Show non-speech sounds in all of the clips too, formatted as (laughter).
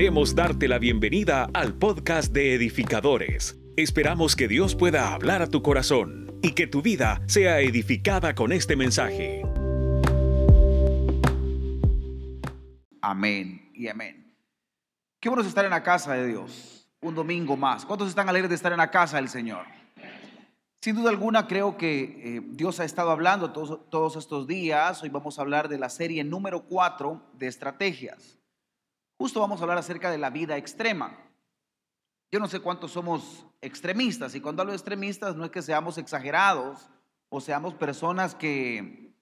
Queremos darte la bienvenida al podcast de edificadores. Esperamos que Dios pueda hablar a tu corazón y que tu vida sea edificada con este mensaje. Amén y amén. Qué bueno es estar en la casa de Dios. Un domingo más. ¿Cuántos están alegres de estar en la casa del Señor? Sin duda alguna creo que eh, Dios ha estado hablando todos, todos estos días. Hoy vamos a hablar de la serie número 4 de estrategias. Justo vamos a hablar acerca de la vida extrema. Yo no sé cuántos somos extremistas y cuando hablo de extremistas no es que seamos exagerados o seamos personas que,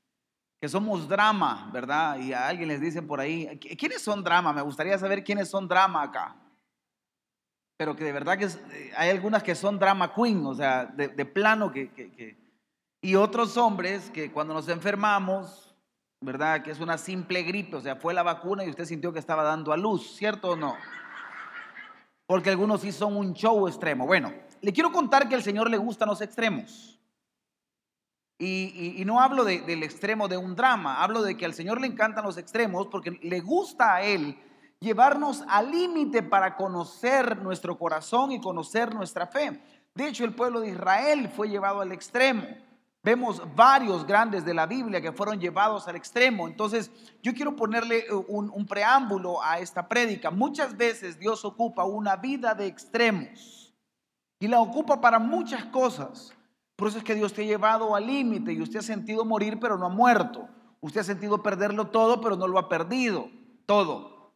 que somos drama, ¿verdad? Y a alguien les dicen por ahí, ¿quiénes son drama? Me gustaría saber quiénes son drama acá pero que de verdad que eh, hay algunas que son drama queen, o sea, de, plano que, Y otros hombres que cuando nos enfermamos, ¿verdad? Que es una simple gripe, o sea, fue la vacuna y usted sintió que estaba dando a luz, ¿cierto o no? Porque algunos sí son un show extremo. Bueno, le quiero contar que al Señor le gustan los extremos. Y, no hablo del extremo de un drama, hablo de que al Señor le encantan los extremos porque le gusta a Él llevarnos al límite para conocer nuestro corazón y conocer nuestra fe. De hecho, el pueblo de Israel fue llevado al extremo. Vemos varios grandes de la Biblia que fueron llevados al extremo. Entonces, yo quiero ponerle eh, un, preámbulo a esta prédica. Muchas veces Dios ocupa una vida de extremos y la ocupa para muchas cosas. Por eso es que Dios te ha llevado al límite y usted ha sentido morir, pero no ha muerto. Usted ha sentido perderlo todo, pero no lo ha perdido todo.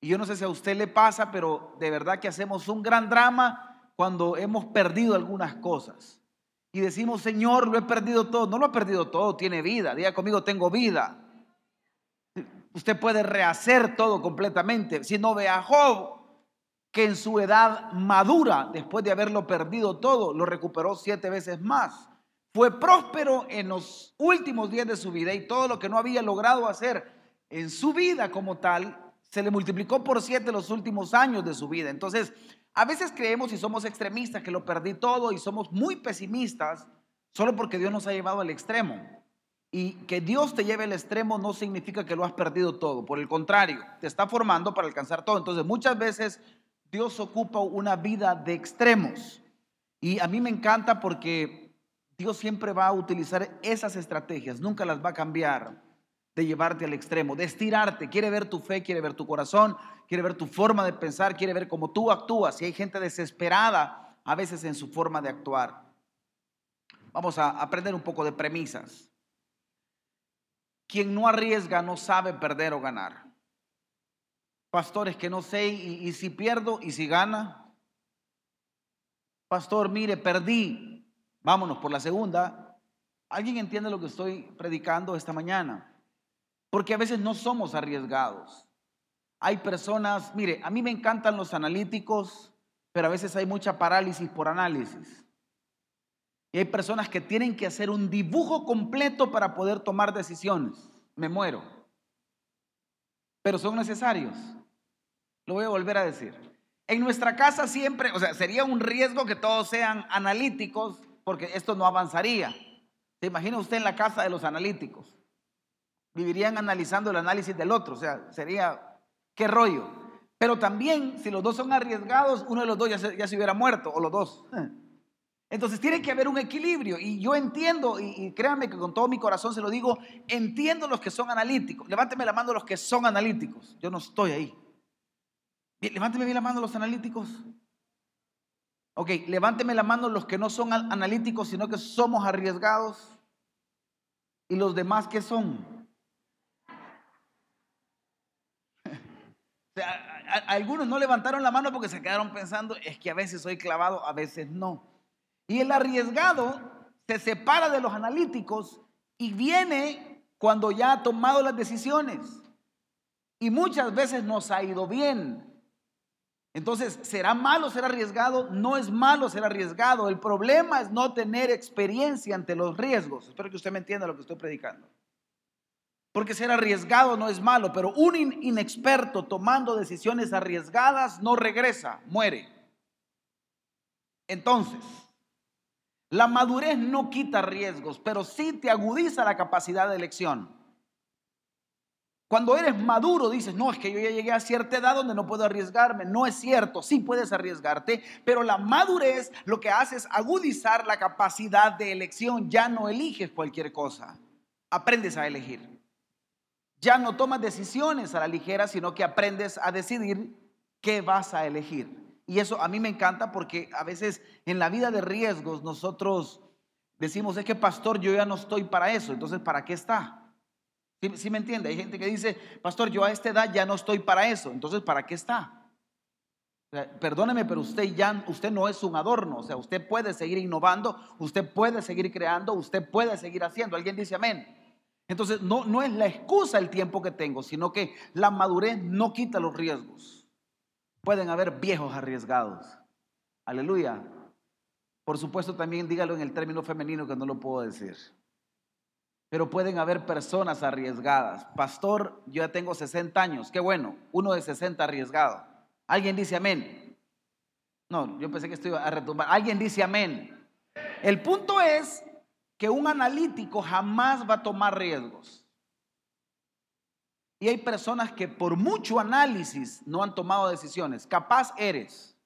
Y yo no sé si a usted le pasa, pero de verdad que hacemos un gran drama cuando hemos perdido algunas cosas. Y decimos, Señor, lo he perdido todo. No lo ha perdido todo, tiene vida. Diga conmigo, tengo vida. Usted puede rehacer todo completamente. Si no ve a Job, que en su edad madura, después de haberlo perdido todo, lo recuperó siete veces más. Fue próspero en los últimos días de su vida y todo lo que no había logrado hacer en su vida como tal, se le multiplicó por siete los últimos años de su vida. Entonces, a veces creemos y somos extremistas que lo perdí todo y somos muy pesimistas solo porque Dios nos ha llevado al extremo. Y que Dios te lleve al extremo no significa que lo has perdido todo. Por el contrario, te está formando para alcanzar todo. Entonces, muchas veces Dios ocupa una vida de extremos. Y a mí me encanta porque Dios siempre va a utilizar esas estrategias, nunca las va a cambiar de llevarte al extremo, de estirarte. Quiere ver tu fe, quiere ver tu corazón, quiere ver tu forma de pensar, quiere ver cómo tú actúas. Y hay gente desesperada a veces en su forma de actuar. Vamos a aprender un poco de premisas. Quien no arriesga no sabe perder o ganar. Pastores que no sé y, y si pierdo y si gana. Pastor, mire, perdí. Vámonos por la segunda. ¿Alguien entiende lo que estoy predicando esta mañana? Porque a veces no somos arriesgados. Hay personas, mire, a mí me encantan los analíticos, pero a veces hay mucha parálisis por análisis. Y hay personas que tienen que hacer un dibujo completo para poder tomar decisiones. Me muero. Pero son necesarios. Lo voy a volver a decir. En nuestra casa siempre, o sea, sería un riesgo que todos sean analíticos, porque esto no avanzaría. ¿Se imagina usted en la casa de los analíticos? Vivirían analizando el análisis del otro. O sea, sería, qué rollo. Pero también, si los dos son arriesgados, uno de los dos ya se, hubiera muerto, o los dos. (laughs) Entonces tiene que haber un equilibrio. Y yo entiendo, y, créanme que con todo mi corazón se lo digo, entiendo los que son analíticos. Levánteme la mano los que son analíticos. Yo no estoy ahí. Levánteme bien la mano los analíticos. Ok, levánteme la mano los que no son analíticos, sino que somos arriesgados. Y los demás que son. Algunos no levantaron la mano porque se quedaron pensando, es que a veces soy clavado, a veces no. Y el arriesgado se separa de los analíticos y viene cuando ya ha tomado las decisiones. Y muchas veces nos ha ido bien. Entonces, ¿será malo ser arriesgado? No es malo ser arriesgado. El problema es no tener experiencia ante los riesgos. Espero que usted me entienda lo que estoy predicando. Porque ser arriesgado no es malo, pero un inexperto tomando decisiones arriesgadas no regresa, muere. Entonces, la madurez no quita riesgos, pero sí te agudiza la capacidad de elección. Cuando eres maduro dices, no, es que yo ya llegué a cierta edad donde no puedo arriesgarme. No es cierto, sí puedes arriesgarte, pero la madurez lo que hace es agudizar la capacidad de elección. Ya no eliges cualquier cosa, aprendes a elegir. Ya no tomas decisiones a la ligera, sino que aprendes a decidir qué vas a elegir. Y eso a mí me encanta porque a veces en la vida de riesgos nosotros decimos, es que pastor, yo ya no estoy para eso, entonces ¿para qué está? ¿Sí, me entiende? Hay gente que dice, pastor, yo a esta edad ya no estoy para eso, entonces ¿para qué está? perdóneme, pero usted ya, usted no es un adorno, o sea, usted puede seguir innovando, usted puede seguir creando, usted puede seguir haciendo. Alguien dice amén. Entonces, no, no es la excusa el tiempo que tengo, sino que la madurez no quita los riesgos. Pueden haber viejos arriesgados. Aleluya. Por supuesto, también dígalo en el término femenino que no lo puedo decir. Pero pueden haber personas arriesgadas. Pastor, yo ya tengo 60 años. Qué bueno. Uno de 60 arriesgado. ¿Alguien dice amén? No, yo pensé que esto iba a retumbar. ¿Alguien dice amén? El punto es que un analítico jamás va a tomar riesgos. Y hay personas que por mucho análisis no han tomado decisiones. Capaz eres,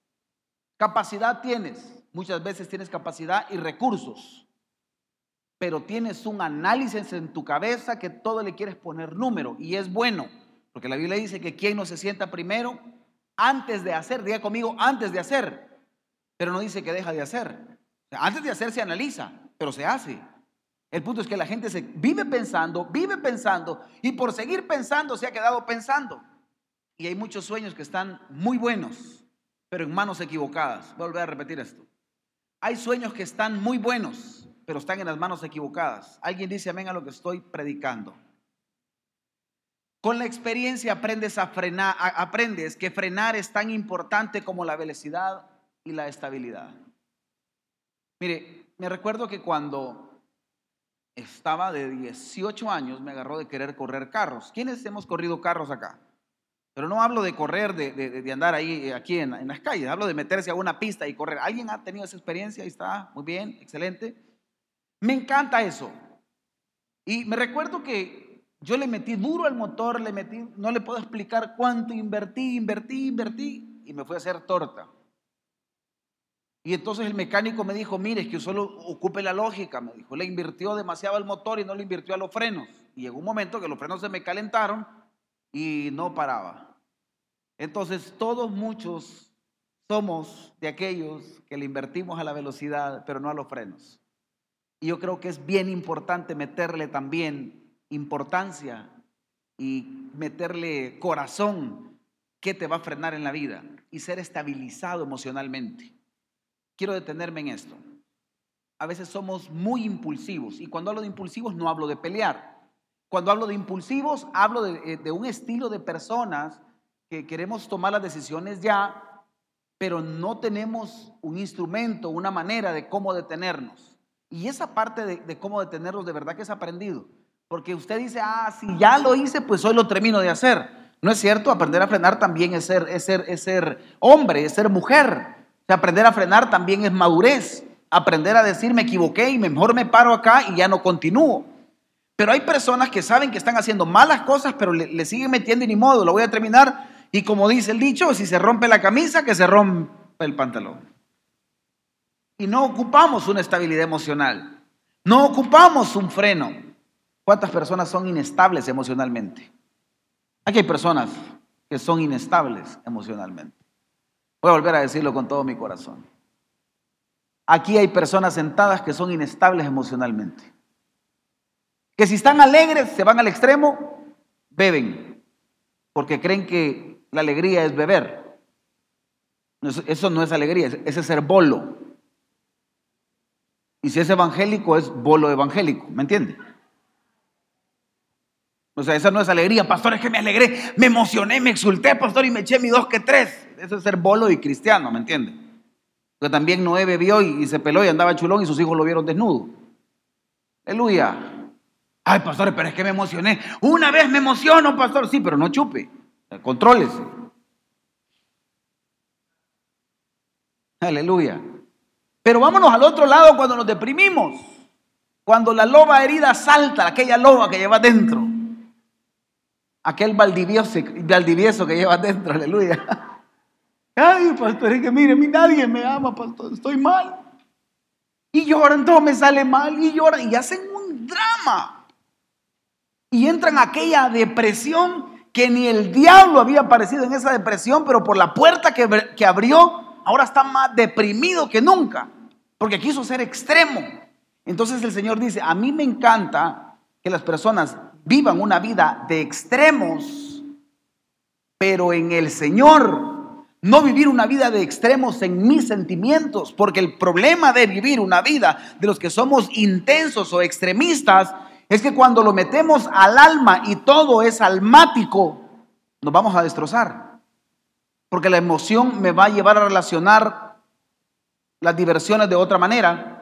capacidad tienes, muchas veces tienes capacidad y recursos, pero tienes un análisis en tu cabeza que todo le quieres poner número y es bueno, porque la Biblia dice que quien no se sienta primero antes de hacer, diga conmigo, antes de hacer, pero no dice que deja de hacer. Antes de hacer se analiza, pero se hace. El punto es que la gente se vive pensando, vive pensando y por seguir pensando se ha quedado pensando. Y hay muchos sueños que están muy buenos, pero en manos equivocadas. Voy a volver a repetir esto. Hay sueños que están muy buenos, pero están en las manos equivocadas. Alguien dice amén a lo que estoy predicando. Con la experiencia aprendes a frenar, aprendes que frenar es tan importante como la velocidad y la estabilidad. Mire, me recuerdo que cuando estaba de 18 años, me agarró de querer correr carros. ¿Quiénes hemos corrido carros acá? Pero no hablo de correr, de, andar ahí, eh, aquí en, las calles, hablo de meterse a una pista y correr. ¿Alguien ha tenido esa experiencia? Ahí está, muy bien, excelente. Me encanta eso. Y me recuerdo que yo le metí duro al motor, le metí, no le puedo explicar cuánto invertí, invertí, invertí, y me fui a hacer torta. Y entonces el mecánico me dijo, mire, es que solo ocupe la lógica, me dijo, le invirtió demasiado al motor y no le invirtió a los frenos. Y llegó un momento que los frenos se me calentaron y no paraba. Entonces todos muchos somos de aquellos que le invertimos a la velocidad, pero no a los frenos. Y yo creo que es bien importante meterle también importancia y meterle corazón que te va a frenar en la vida y ser estabilizado emocionalmente quiero detenerme en esto. A veces somos muy impulsivos y cuando hablo de impulsivos no hablo de pelear. Cuando hablo de impulsivos hablo de, eh, un estilo de personas que queremos tomar las decisiones ya, pero no tenemos un instrumento, una manera de cómo detenernos. Y esa parte de, cómo detenernos de verdad que es aprendido. Porque usted dice, ah, si ya lo hice, pues hoy lo termino de hacer. No es cierto, aprender a frenar también es ser, es ser, es ser hombre, es ser mujer aprender a frenar también es madurez. Aprender a decir me equivoqué y mejor me paro acá y ya no continúo. Pero hay personas que saben que están haciendo malas cosas, pero le, siguen metiendo y ni modo, lo voy a terminar. Y como dice el dicho, si se rompe la camisa, que se rompe el pantalón. Y no ocupamos una estabilidad emocional. No ocupamos un freno. ¿Cuántas personas son inestables emocionalmente? Aquí hay personas que son inestables emocionalmente. Voy a volver a decirlo con todo mi corazón. Aquí hay personas sentadas que son inestables emocionalmente. Que si están alegres, se van al extremo, beben. Porque creen que la alegría es beber. Eso no es alegría, ese es ser bolo. Y si es evangélico, es bolo evangélico. ¿Me entiende? O sea, esa no es alegría. Pastor, es que me alegré, me emocioné, me exulté, pastor, y me eché mi dos que tres. Eso es ser bolo y cristiano, ¿me entiende? Porque también Noé bebió y, se peló y andaba chulón y sus hijos lo vieron desnudo. Aleluya. Ay, pastor, pero es que me emocioné. Una vez me emociono, pastor. Sí, pero no chupe. Contrólese. Aleluya. Pero vámonos al otro lado cuando nos deprimimos. Cuando la loba herida salta, aquella loba que lleva dentro. Aquel valdivieso, que lleva dentro, aleluya. Ay, pastor, es que mire, nadie me ama, pastor, estoy mal. Y lloran, todo me sale mal, y lloran, y hacen un drama. Y entran a aquella depresión que ni el diablo había aparecido en esa depresión, pero por la puerta que, que abrió, ahora está más deprimido que nunca, porque quiso ser extremo. Entonces el Señor dice, a mí me encanta que las personas vivan una vida de extremos, pero en el Señor. No vivir una vida de extremos en mis sentimientos, porque el problema de vivir una vida de los que somos intensos o extremistas es que cuando lo metemos al alma y todo es almático, nos vamos a destrozar. Porque la emoción me va a llevar a relacionar las diversiones de otra manera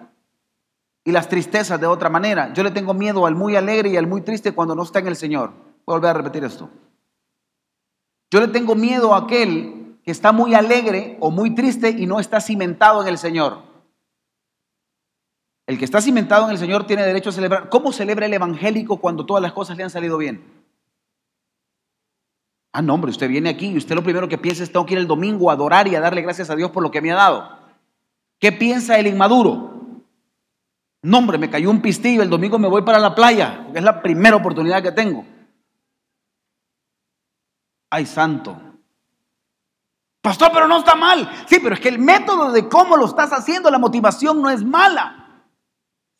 y las tristezas de otra manera. Yo le tengo miedo al muy alegre y al muy triste cuando no está en el Señor. Voy a volver a repetir esto. Yo le tengo miedo a aquel que está muy alegre o muy triste y no está cimentado en el Señor. El que está cimentado en el Señor tiene derecho a celebrar. ¿Cómo celebra el evangélico cuando todas las cosas le han salido bien? Ah, no, hombre, usted viene aquí y usted lo primero que piensa es tengo que ir el domingo a adorar y a darle gracias a Dios por lo que me ha dado. ¿Qué piensa el inmaduro? No, hombre, me cayó un pistillo, el domingo me voy para la playa, porque es la primera oportunidad que tengo. Ay, santo. Pastor, pero no está mal. Sí, pero es que el método de cómo lo estás haciendo, la motivación no es mala.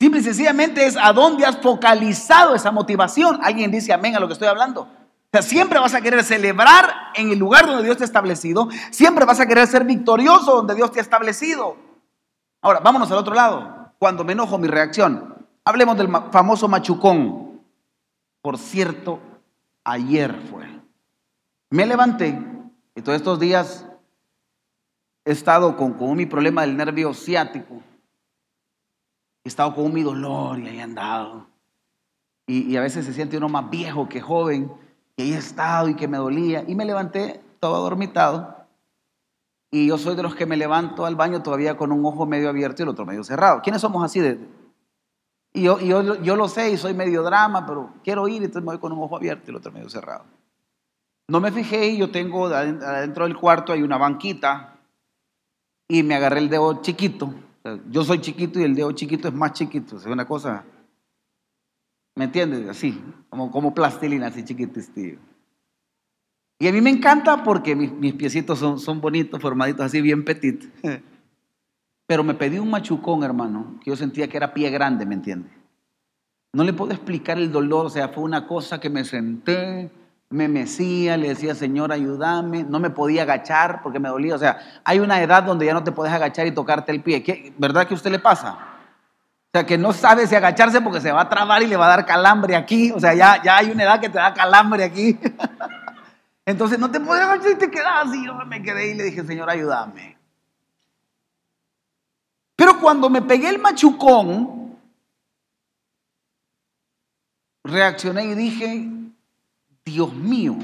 Simple y sencillamente es a dónde has focalizado esa motivación. Alguien dice amén a lo que estoy hablando. O sea, siempre vas a querer celebrar en el lugar donde Dios te ha establecido. Siempre vas a querer ser victorioso donde Dios te ha establecido. Ahora, vámonos al otro lado. Cuando me enojo, mi reacción. Hablemos del famoso machucón. Por cierto, ayer fue. Me levanté y todos estos días he estado con, mi problema del nervio ciático. He estado con mi dolor y ahí he andado. Y, a veces se siente uno más viejo que joven. Y ahí he estado y que me dolía. Y me levanté todo adormitado. Y yo soy de los que me levanto al baño todavía con un ojo medio abierto y el otro medio cerrado. ¿Quiénes somos así? Y yo, yo, yo, lo sé y soy medio drama, pero quiero ir y entonces me voy con un ojo abierto y el otro medio cerrado. No me fijé y yo tengo adentro del cuarto hay una banquita y me agarré el dedo chiquito. Yo soy chiquito y el dedo chiquito es más chiquito. Es una cosa, ¿me entiendes? Así, como, como plastilina, así chiquitos, Y a mí me encanta porque mis, piecitos son, son bonitos, formaditos así, bien petit. Pero me pedí un machucón, hermano, que yo sentía que era pie grande, ¿me entiendes? No le puedo explicar el dolor, o sea, fue una cosa que me senté, me mecía, le decía, Señor, ayúdame, no me podía agachar porque me dolía. O sea, hay una edad donde ya no te puedes agachar y tocarte el pie. ¿Verdad que a usted le pasa? O sea, que no sabe si agacharse porque se va a trabar y le va a dar calambre aquí. O sea, ya, ya hay una edad que te da calambre aquí. (laughs) Entonces no te puedes agachar y te quedas así. Yo me quedé y le dije, Señor, ayúdame. Pero cuando me pegué el machucón, reaccioné y dije, Dios mío.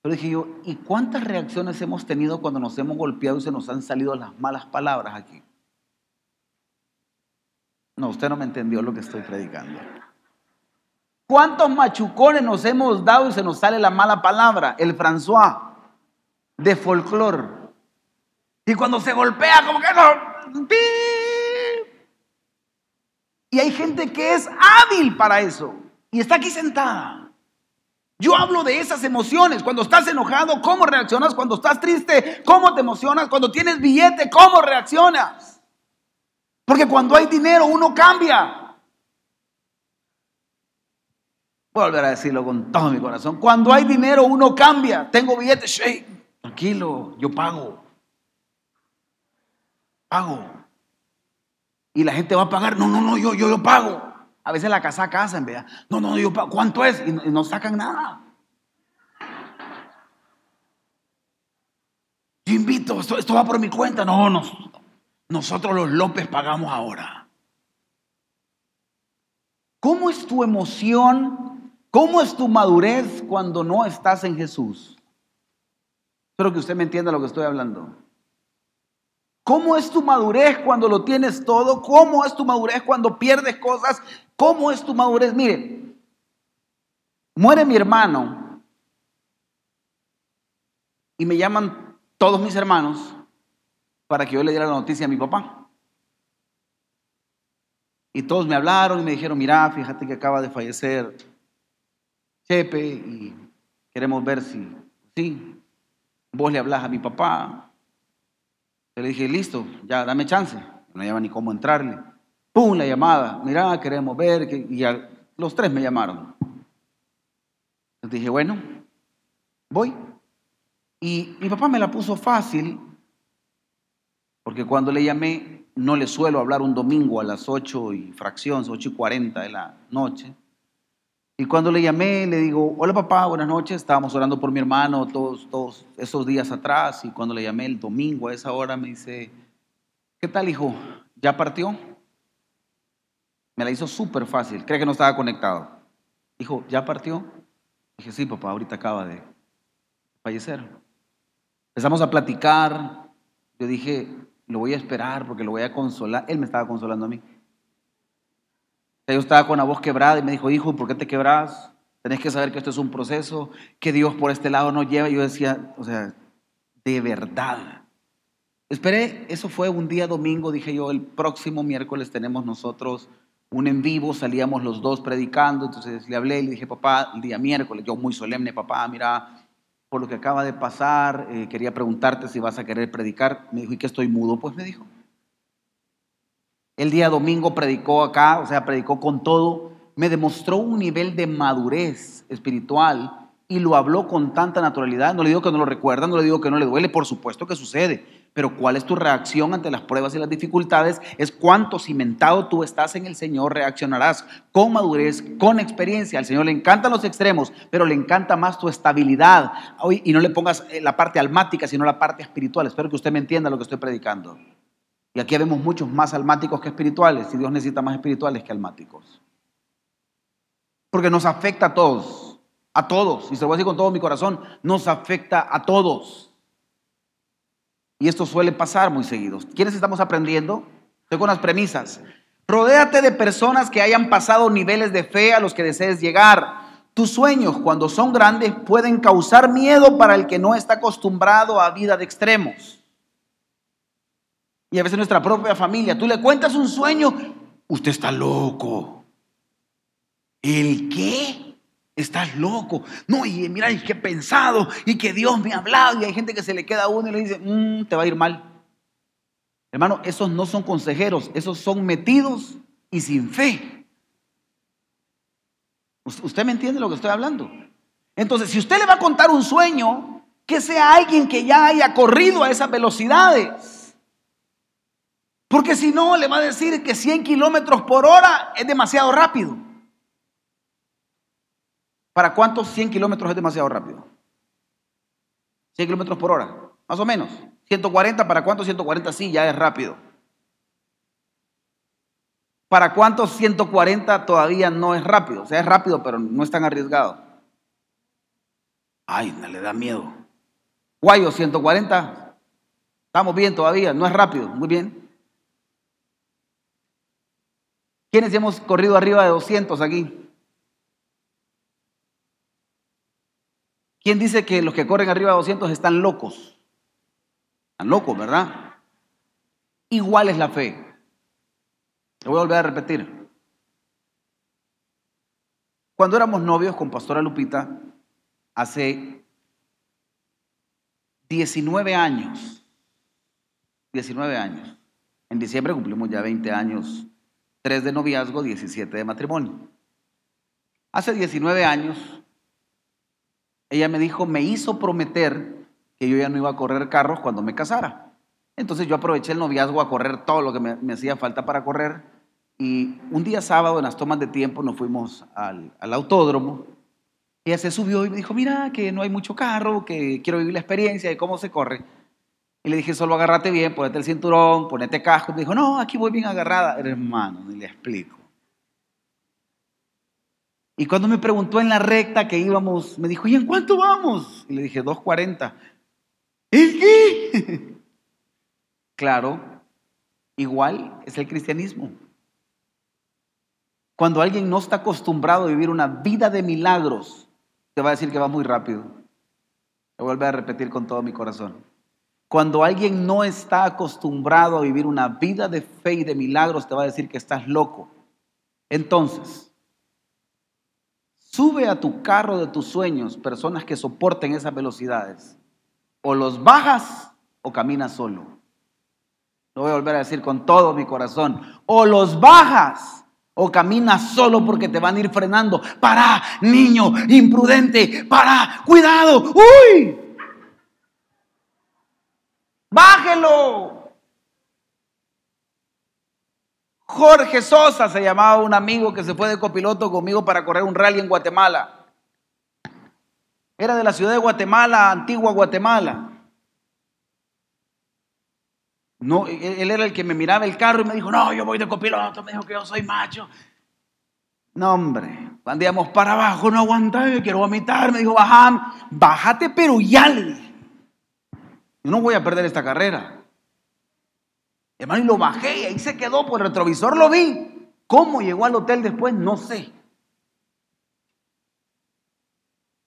Pero dije yo, ¿y cuántas reacciones hemos tenido cuando nos hemos golpeado y se nos han salido las malas palabras aquí? No, usted no me entendió lo que estoy predicando. ¿Cuántos machucones nos hemos dado y se nos sale la mala palabra? El François de folclore. Y cuando se golpea, como que no. Y hay gente que es hábil para eso. Y está aquí sentada. Yo hablo de esas emociones. Cuando estás enojado, ¿cómo reaccionas? Cuando estás triste, ¿cómo te emocionas? Cuando tienes billete, ¿cómo reaccionas? Porque cuando hay dinero, uno cambia. Voy a volver a decirlo con todo mi corazón. Cuando hay dinero, uno cambia. Tengo billete, tranquilo, yo pago. Pago. Y la gente va a pagar. No, no, no, yo, yo, yo pago. A veces la casa a casa, en vez no, no, yo, ¿cuánto es? Y no, sacan nada. Yo invito, esto, va por mi cuenta. No, no, nosotros los López pagamos ahora. ¿Cómo es tu emoción? ¿Cómo es tu madurez cuando no estás en Jesús? Espero que usted me entienda lo que estoy hablando. ¿Cómo es tu madurez cuando lo tienes todo? ¿Cómo es tu madurez cuando pierdes cosas? ¿Cómo es tu madurez? Mire, Muere mi hermano y me llaman todos mis hermanos para que yo le diera la noticia a mi papá. Y todos me hablaron y me dijeron, mira, fíjate que acaba de fallecer Chepe y queremos ver si, sí, vos le hablas a mi papá. Yo le dije, listo, ya dame chance. No había ni cómo entrarle. ¡Pum! La llamada. Mira, queremos ver. Y los tres me llamaron. Entonces dije, bueno, voy. Y mi papá me la puso fácil, porque cuando le llamé, no le suelo hablar un domingo a las 8 y fracción, 8 y 40 de la noche. Y cuando le llamé, le digo, hola papá, buenas noches, estábamos orando por mi hermano todos, todos esos días atrás. Y cuando le llamé el domingo a esa hora, me dice, ¿qué tal hijo? ¿Ya partió? Me la hizo súper fácil, cree que no estaba conectado. Dijo, ¿ya partió? Dije, sí, papá, ahorita acaba de fallecer. Empezamos a platicar. Yo dije, lo voy a esperar porque lo voy a consolar. Él me estaba consolando a mí. Yo estaba con la voz quebrada y me dijo, hijo, ¿por qué te quebras? Tenés que saber que esto es un proceso, que Dios por este lado nos lleva. Y yo decía, o sea, de verdad. Esperé, eso fue un día domingo, dije yo, el próximo miércoles tenemos nosotros un en vivo, salíamos los dos predicando, entonces le hablé y le dije, papá, el día miércoles, yo muy solemne, papá, mira, por lo que acaba de pasar, eh, quería preguntarte si vas a querer predicar. Me dijo, ¿y que estoy mudo? Pues me dijo. El día domingo predicó acá, o sea, predicó con todo, me demostró un nivel de madurez espiritual y lo habló con tanta naturalidad. No le digo que no lo recuerda, no le digo que no le duele, por supuesto que sucede. Pero cuál es tu reacción ante las pruebas y las dificultades es cuánto cimentado tú estás en el Señor, reaccionarás con madurez, con experiencia. Al Señor le encantan los extremos, pero le encanta más tu estabilidad. Y no le pongas eh, la parte almática, sino la parte espiritual. Espero que usted me entienda lo que estoy predicando. Y aquí vemos muchos más almáticos que espirituales, y Dios necesita más espirituales que almáticos. Porque nos afecta a todos, a todos, y se lo voy a decir con todo mi corazón, nos afecta a todos. Y esto suele pasar muy seguido. ¿Quiénes estamos aprendiendo? Estoy con las premisas. Rodéate de personas que hayan pasado niveles de fe a los que desees llegar. Tus sueños, cuando son grandes, pueden causar miedo para el que no está acostumbrado a vida de extremos. Y a veces nuestra propia familia, tú le cuentas un sueño, usted está loco. ¿El qué? Estás loco. No, y mira, y que pensado, y que Dios me ha hablado, y hay gente que se le queda a uno y le dice, mm, te va a ir mal. Hermano, esos no son consejeros, esos son metidos y sin fe. ¿Usted me entiende lo que estoy hablando? Entonces, si usted le va a contar un sueño, que sea alguien que ya haya corrido a esas velocidades. Porque si no, le va a decir que 100 kilómetros por hora es demasiado rápido. ¿Para cuántos 100 kilómetros es demasiado rápido? 100 kilómetros por hora, más o menos. 140, ¿para cuántos 140 sí ya es rápido? ¿Para cuántos 140 todavía no es rápido? O sea, es rápido, pero no es tan arriesgado. Ay, le da miedo. Guayo, 140. Estamos bien todavía, no es rápido, muy bien. ¿Quiénes hemos corrido arriba de 200 aquí? ¿Quién dice que los que corren arriba de 200 están locos? Están locos, ¿verdad? Igual es la fe. Lo voy a volver a repetir. Cuando éramos novios con Pastora Lupita, hace 19 años, 19 años, en diciembre cumplimos ya 20 años 3 de noviazgo, 17 de matrimonio. Hace 19 años, ella me dijo, me hizo prometer que yo ya no iba a correr carros cuando me casara. Entonces yo aproveché el noviazgo a correr todo lo que me, hacía falta para correr. Y un día sábado, en las tomas de tiempo, nos fuimos al, al autódromo. Ella se subió y me dijo, mira, que no hay mucho carro, que quiero vivir la experiencia de cómo se corre. Y le dije, solo agárrate bien, ponete el cinturón, ponete casco. Me dijo, no, aquí voy bien agarrada. Hermano, ni le explico. Y cuando me preguntó en la recta que íbamos, me dijo, ¿y en cuánto vamos? Y le dije, 2.40. ¿El qué? (laughs) claro, igual es el cristianismo. Cuando alguien no está acostumbrado a vivir una vida de milagros, Te va a decir que va muy rápido. Lo vuelve a repetir con todo mi corazón. Cuando alguien no está acostumbrado a vivir una vida de fe y de milagros, te va a decir que estás loco. Entonces, sube a tu carro de tus sueños personas que soporten esas velocidades. O los bajas o caminas solo. Lo voy a volver a decir con todo mi corazón. O los bajas o caminas solo porque te van a ir frenando. Para, niño, imprudente. Para, cuidado. Uy. Bájelo. Jorge Sosa se llamaba un amigo que se fue de copiloto conmigo para correr un rally en Guatemala. Era de la ciudad de Guatemala, antigua Guatemala. No, él era el que me miraba el carro y me dijo, no, yo voy de copiloto, me dijo que yo soy macho. No, hombre, cuando íbamos para abajo, no aguantaba, yo quiero vomitar, me dijo, bajame, bájate, pero ya Yo no voy a perder esta carrera. Hermano, y lo bajé y ahí se quedó, por el retrovisor lo vi. ¿Cómo llegó al hotel después? No sé.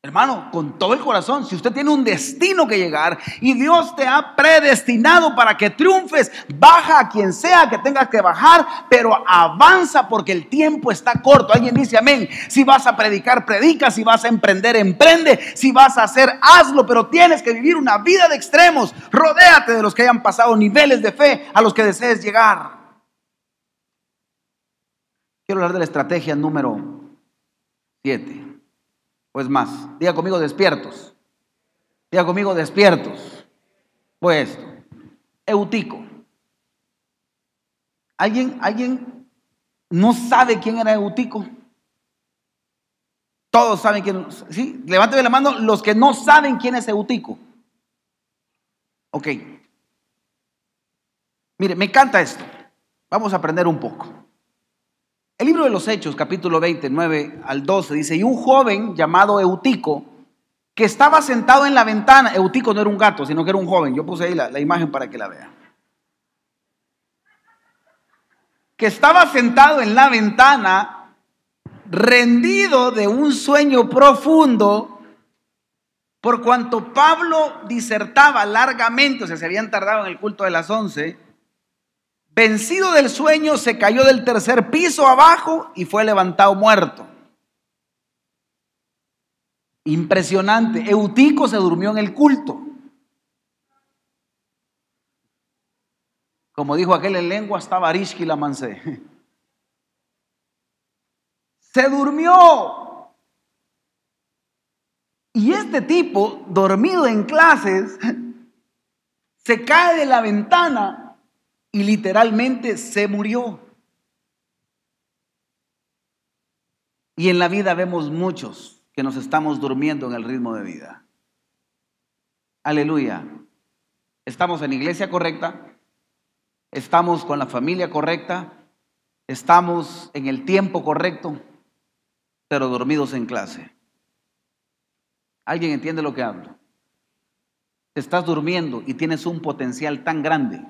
Hermano, con todo el corazón, si usted tiene un destino que llegar y Dios te ha predestinado para que triunfes, baja a quien sea que tengas que bajar, pero avanza porque el tiempo está corto. Alguien dice amén. Si vas a predicar, predica. Si vas a emprender, emprende. Si vas a hacer, hazlo, pero tienes que vivir una vida de extremos. Rodéate de los que hayan pasado niveles de fe a los que desees llegar. Quiero hablar de la estrategia número 7 pues más. Diga conmigo despiertos. Diga conmigo despiertos. Pues Eutico. ¿Alguien, ¿Alguien no sabe quién era Eutico? Todos saben quién. Sí, levánteme la mano los que no saben quién es Eutico. Ok. Mire, me encanta esto. Vamos a aprender un poco. El libro de los Hechos, capítulo 29 al 12, dice, y un joven llamado Eutico, que estaba sentado en la ventana, Eutico no era un gato, sino que era un joven, yo puse ahí la, imagen para que la vean, que estaba sentado en la ventana, rendido de un sueño profundo, por cuanto Pablo disertaba largamente, o sea, se habían tardado en el culto de las once, Vencido del sueño, se cayó del tercer piso abajo y fue levantado muerto. Impresionante. Eutico se durmió en el culto. Como dijo aquel en lengua, estaba Arishki la mancé. (laughs) Se durmió. Y este tipo, dormido en clases, (laughs) se cae de la ventana y literalmente se murió. Y en la vida vemos muchos que nos estamos durmiendo en el ritmo de vida. Aleluya. Estamos en iglesia correcta, estamos con la familia correcta, estamos en el tiempo correcto, pero dormidos en clase. ¿Alguien entiende lo que hablo? estás durmiendo y tienes un potencial tan grande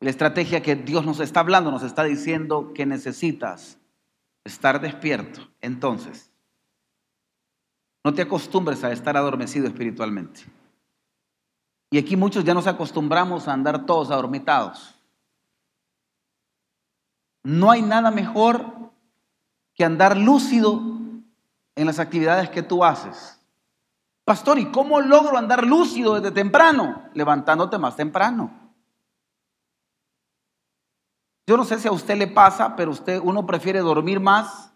la estrategia que Dios nos está hablando, nos está diciendo que necesitas estar despierto. Entonces, no te acostumbres a estar adormecido espiritualmente. Y aquí muchos ya nos acostumbramos a andar todos adormitados. No hay nada mejor que andar lúcido en las actividades que tú haces. Pastor, ¿y cómo logro andar lúcido desde temprano? Levantándote más temprano. Yo no sé si a usted le pasa, pero usted, uno prefiere dormir más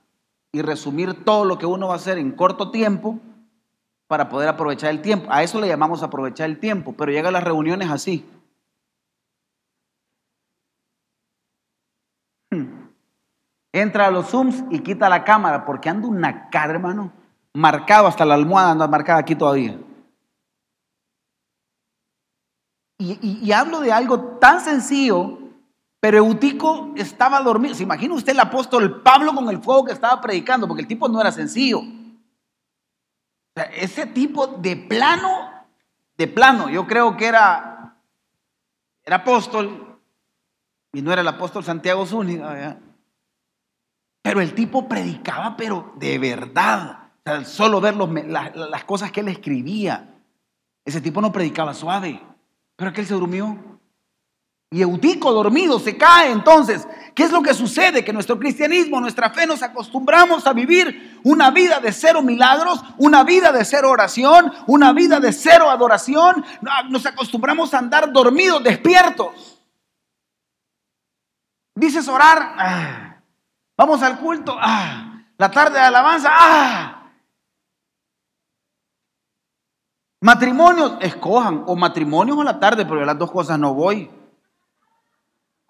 y resumir todo lo que uno va a hacer en corto tiempo para poder aprovechar el tiempo. A eso le llamamos aprovechar el tiempo, pero llega a las reuniones así. Hmm. Entra a los Zooms y quita la cámara porque anda una cara, hermano, marcado hasta la almohada, anda marcada aquí todavía. Y, y hablo de algo tan sencillo pero Eutico estaba dormido. ¿Se imagina usted el apóstol Pablo con el fuego que estaba predicando? Porque el tipo no era sencillo. ese tipo de plano, de plano, yo creo que era, era apóstol y no era el apóstol Santiago Zúñiga. Pero el tipo predicaba, pero de verdad. sea, solo ver los- la- la- las cosas que él escribía. Ese tipo no predicaba suave, pero que él se durmió. Y Eutico dormido se cae entonces. ¿Qué es lo que sucede? Que nuestro cristianismo, nuestra fe, nos acostumbramos a vivir una vida de cero milagros, una vida de cero oración, una vida de cero adoración. Nos acostumbramos a andar dormidos, despiertos. Dices orar, ah. vamos al culto, ah. la tarde de alabanza, ah. matrimonios, escojan o matrimonios o la tarde, pero las dos cosas no voy.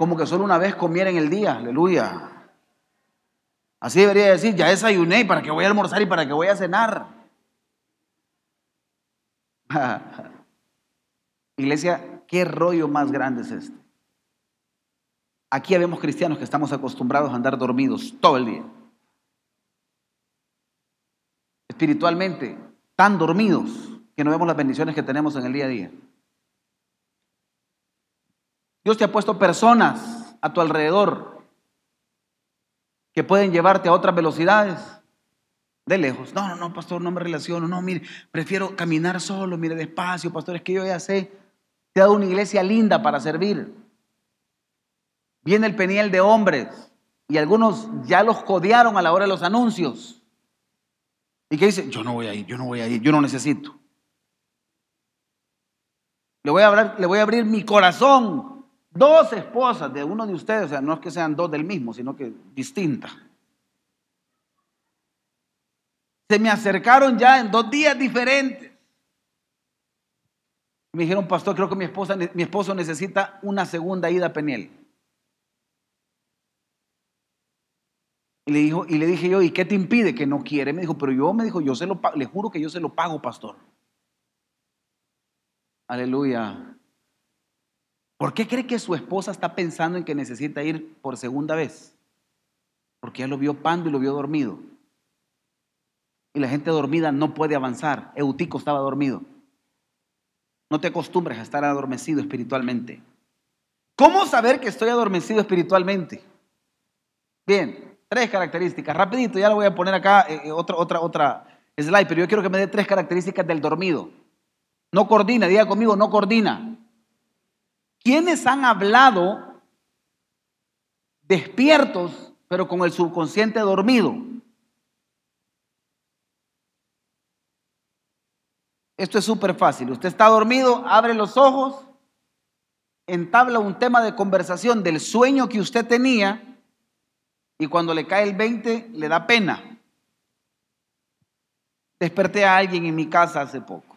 Como que solo una vez comiera en el día, aleluya. Así debería decir, ya desayuné, ¿para que voy a almorzar y para que voy a cenar? (laughs) Iglesia, ¿qué rollo más grande es este? Aquí vemos cristianos que estamos acostumbrados a andar dormidos todo el día. Espiritualmente, tan dormidos que no vemos las bendiciones que tenemos en el día a día. Dios te ha puesto personas a tu alrededor que pueden llevarte a otras velocidades de lejos. No, no, no, pastor, no me relaciono. No, mire, prefiero caminar solo, mire, despacio, pastor, es que yo ya sé. Te ha dado una iglesia linda para servir. Viene el peniel de hombres y algunos ya los codearon a la hora de los anuncios. ¿Y qué dice? Yo no voy a ir, yo no voy a ir, yo no necesito. Le voy a, hablar, le voy a abrir mi corazón. Dos esposas de uno de ustedes, o sea, no es que sean dos del mismo, sino que distintas. Se me acercaron ya en dos días diferentes. Me dijeron, pastor, creo que mi, esposa, mi esposo necesita una segunda ida a Peniel. Y le, dijo, y le dije yo, ¿y qué te impide que no quiere? Me dijo, pero yo me dijo, yo se lo le juro que yo se lo pago, pastor. Aleluya. ¿Por qué cree que su esposa está pensando en que necesita ir por segunda vez? Porque ya lo vio pando y lo vio dormido. Y la gente dormida no puede avanzar. Eutico estaba dormido. No te acostumbres a estar adormecido espiritualmente. ¿Cómo saber que estoy adormecido espiritualmente? Bien, tres características. Rapidito, ya lo voy a poner acá, eh, otra, otra, otra slide, pero yo quiero que me dé tres características del dormido. No coordina, diga conmigo, no coordina. ¿Quiénes han hablado despiertos, pero con el subconsciente dormido? Esto es súper fácil. Usted está dormido, abre los ojos, entabla un tema de conversación del sueño que usted tenía y cuando le cae el 20 le da pena. Desperté a alguien en mi casa hace poco.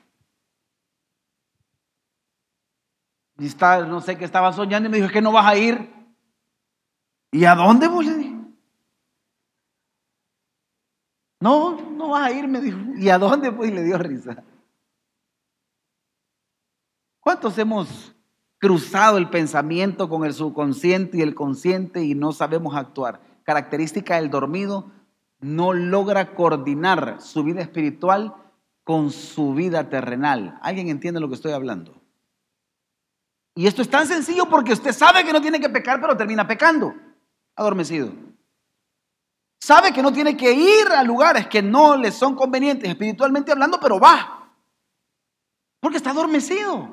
Y está, no sé qué estaba soñando y me dijo, que no vas a ir. ¿Y a dónde vos le? No, no vas a ir, me dijo. ¿Y a dónde? Pues le dio risa. ¿Cuántos hemos cruzado el pensamiento con el subconsciente y el consciente y no sabemos actuar? Característica del dormido, no logra coordinar su vida espiritual con su vida terrenal. ¿Alguien entiende lo que estoy hablando? Y esto es tan sencillo porque usted sabe que no tiene que pecar, pero termina pecando, adormecido. Sabe que no tiene que ir a lugares que no le son convenientes espiritualmente hablando, pero va. Porque está adormecido.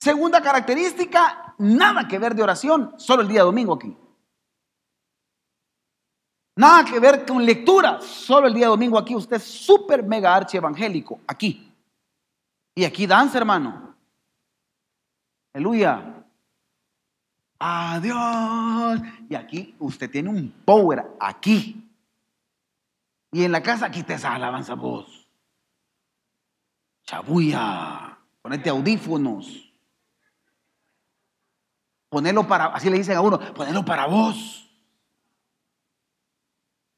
Segunda característica, nada que ver de oración, solo el día domingo aquí. Nada que ver con lectura, solo el día domingo aquí. Usted es súper mega archi evangélico, aquí. Y aquí danza, hermano. Aleluya. Adiós. Y aquí usted tiene un power, aquí. Y en la casa, aquí te esa alabanza vos. Chabuya. Ponete audífonos. Ponelo para, así le dicen a uno, ponelo para vos.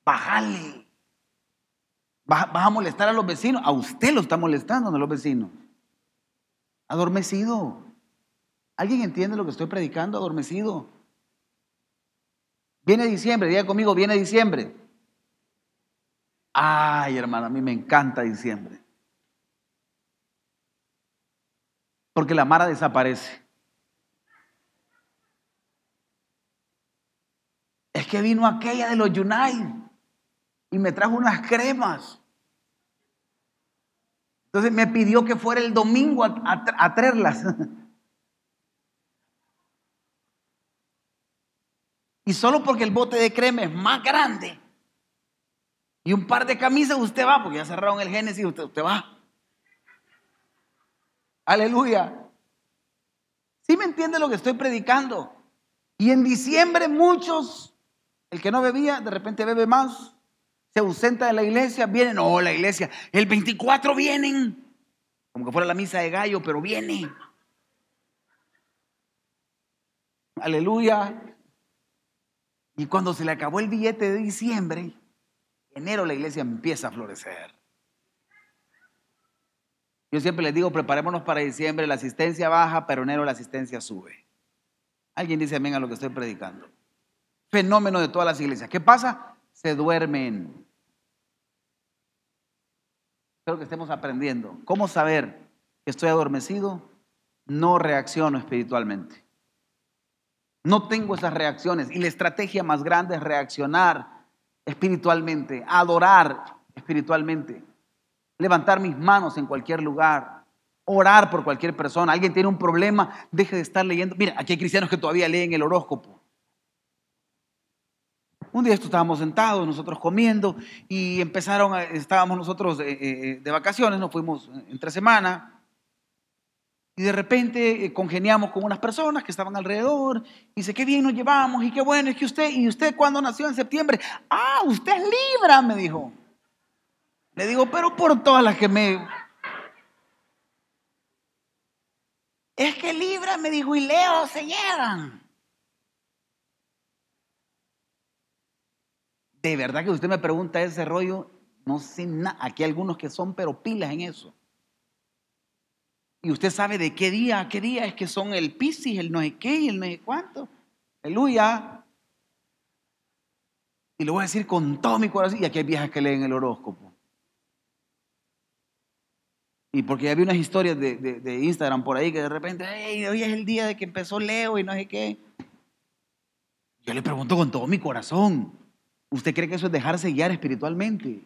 Bájale. Vas, vas a molestar a los vecinos. A usted lo está molestando, no a los vecinos. Adormecido. ¿Alguien entiende lo que estoy predicando? Adormecido. Viene diciembre, diga conmigo, viene diciembre. Ay, hermano, a mí me encanta diciembre. Porque la Mara desaparece. Es que vino aquella de los United y me trajo unas cremas. Entonces me pidió que fuera el domingo a, a traerlas. (laughs) Y solo porque el bote de crema es más grande y un par de camisas, usted va, porque ya cerraron el Génesis, usted, usted va. Aleluya. ¿Sí me entiende lo que estoy predicando? Y en diciembre muchos, el que no bebía, de repente bebe más, se ausenta de la iglesia, vienen, no, la iglesia, el 24 vienen, como que fuera la misa de gallo, pero viene. Aleluya. Y cuando se le acabó el billete de diciembre, enero la iglesia empieza a florecer. Yo siempre les digo, preparémonos para diciembre, la asistencia baja, pero enero la asistencia sube. Alguien dice amén a lo que estoy predicando. Fenómeno de todas las iglesias. ¿Qué pasa? Se duermen. Espero que estemos aprendiendo. ¿Cómo saber que estoy adormecido? No reacciono espiritualmente. No tengo esas reacciones. Y la estrategia más grande es reaccionar espiritualmente, adorar espiritualmente, levantar mis manos en cualquier lugar, orar por cualquier persona. Alguien tiene un problema, deje de estar leyendo. Mira, aquí hay cristianos que todavía leen el horóscopo. Un día estábamos sentados, nosotros comiendo, y empezaron, estábamos nosotros de, eh, eh, de vacaciones, nos fuimos entre semana, y de repente eh, congeniamos con unas personas que estaban alrededor. Y dice, qué bien nos llevamos y qué bueno es que usted, ¿y usted cuándo nació en septiembre? Ah, usted es Libra, me dijo. Le digo, pero por todas las que me... Es que Libra, me dijo, y Leo se llevan. De verdad que usted me pregunta ese rollo, no sé nada. Aquí hay algunos que son pero pilas en eso. Y usted sabe de qué día, qué día es que son el Piscis, el no sé qué y el no sé cuánto. Aleluya. Y lo voy a decir con todo mi corazón. Y aquí hay viejas que leen el horóscopo. Y porque ya vi unas historias de, Instagram por ahí que de repente, hoy es el día de que empezó Leo y no sé qué. Yo le pregunto con todo mi corazón, ¿usted cree que eso es dejarse guiar espiritualmente?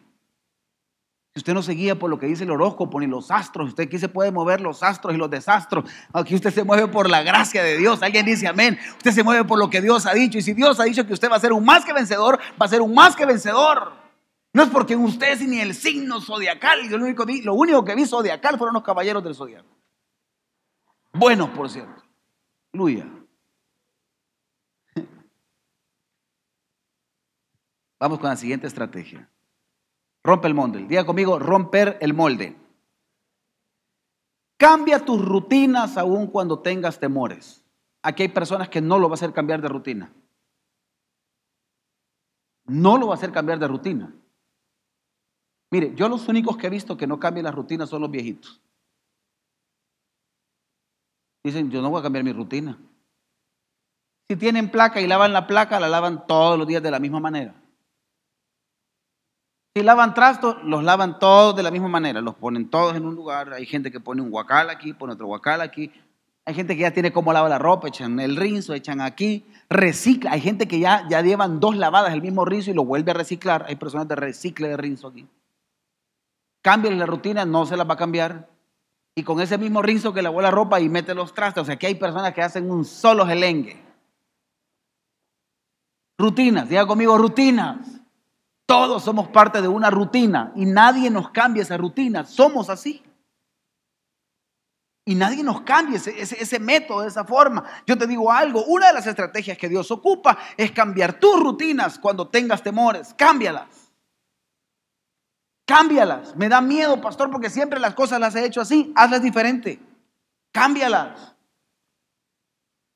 Si usted no se guía por lo que dice el horóscopo ni los astros, usted aquí se puede mover los astros y los desastros. Aquí usted se mueve por la gracia de Dios. Alguien dice amén. Usted se mueve por lo que Dios ha dicho. Y si Dios ha dicho que usted va a ser un más que vencedor, va a ser un más que vencedor. No es porque usted es ni el signo zodiacal. Yo lo único, lo único que vi zodiacal fueron los caballeros del zodiaco. Buenos, por cierto. Aleluya. (laughs) Vamos con la siguiente estrategia. Rompe el molde. Diga conmigo, romper el molde. Cambia tus rutinas aún cuando tengas temores. Aquí hay personas que no lo va a hacer cambiar de rutina. No lo va a hacer cambiar de rutina. Mire, yo los únicos que he visto que no cambian la rutina son los viejitos. Dicen, yo no voy a cambiar mi rutina. Si tienen placa y lavan la placa, la lavan todos los días de la misma manera. Si lavan trastos, los lavan todos de la misma manera, los ponen todos en un lugar. Hay gente que pone un guacal aquí, pone otro guacal aquí. Hay gente que ya tiene cómo lavar la ropa, echan el rinzo, echan aquí, recicla. Hay gente que ya, ya llevan dos lavadas el mismo rinzo y lo vuelve a reciclar. Hay personas de recicle de rinzo aquí. Cámbiale la rutina, no se la va a cambiar. Y con ese mismo rinzo que lavó la ropa y mete los trastos. O sea, que hay personas que hacen un solo gelengue. Rutinas, diga conmigo, rutinas. Todos somos parte de una rutina y nadie nos cambia esa rutina. Somos así. Y nadie nos cambia ese, método, esa forma. Yo te digo algo, una de las estrategias que Dios ocupa es cambiar tus rutinas cuando tengas temores. Cámbialas. Cámbialas. Me da miedo, pastor, porque siempre las cosas las he hecho así. Hazlas diferente. Cámbialas.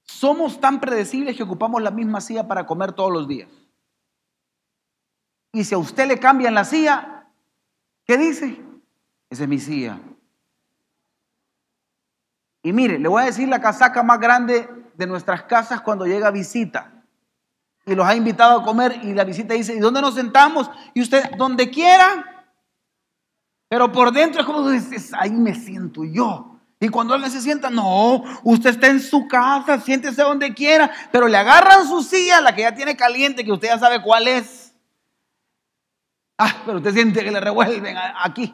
Somos tan predecibles que ocupamos la misma silla para comer todos los días. Y si a usted le cambian la silla, ¿qué dice? Esa es mi silla. Y mire, le voy a decir la casaca más grande de nuestras casas cuando llega visita. Y los ha invitado a comer y la visita dice, ¿y dónde nos sentamos? Y usted, donde quiera. Pero por dentro es como dice, ahí me siento yo. Y cuando alguien se sienta, no, usted está en su casa, siéntese donde quiera, pero le agarran su silla, la que ya tiene caliente, que usted ya sabe cuál es. Ah, pero usted siente que le revuelven aquí.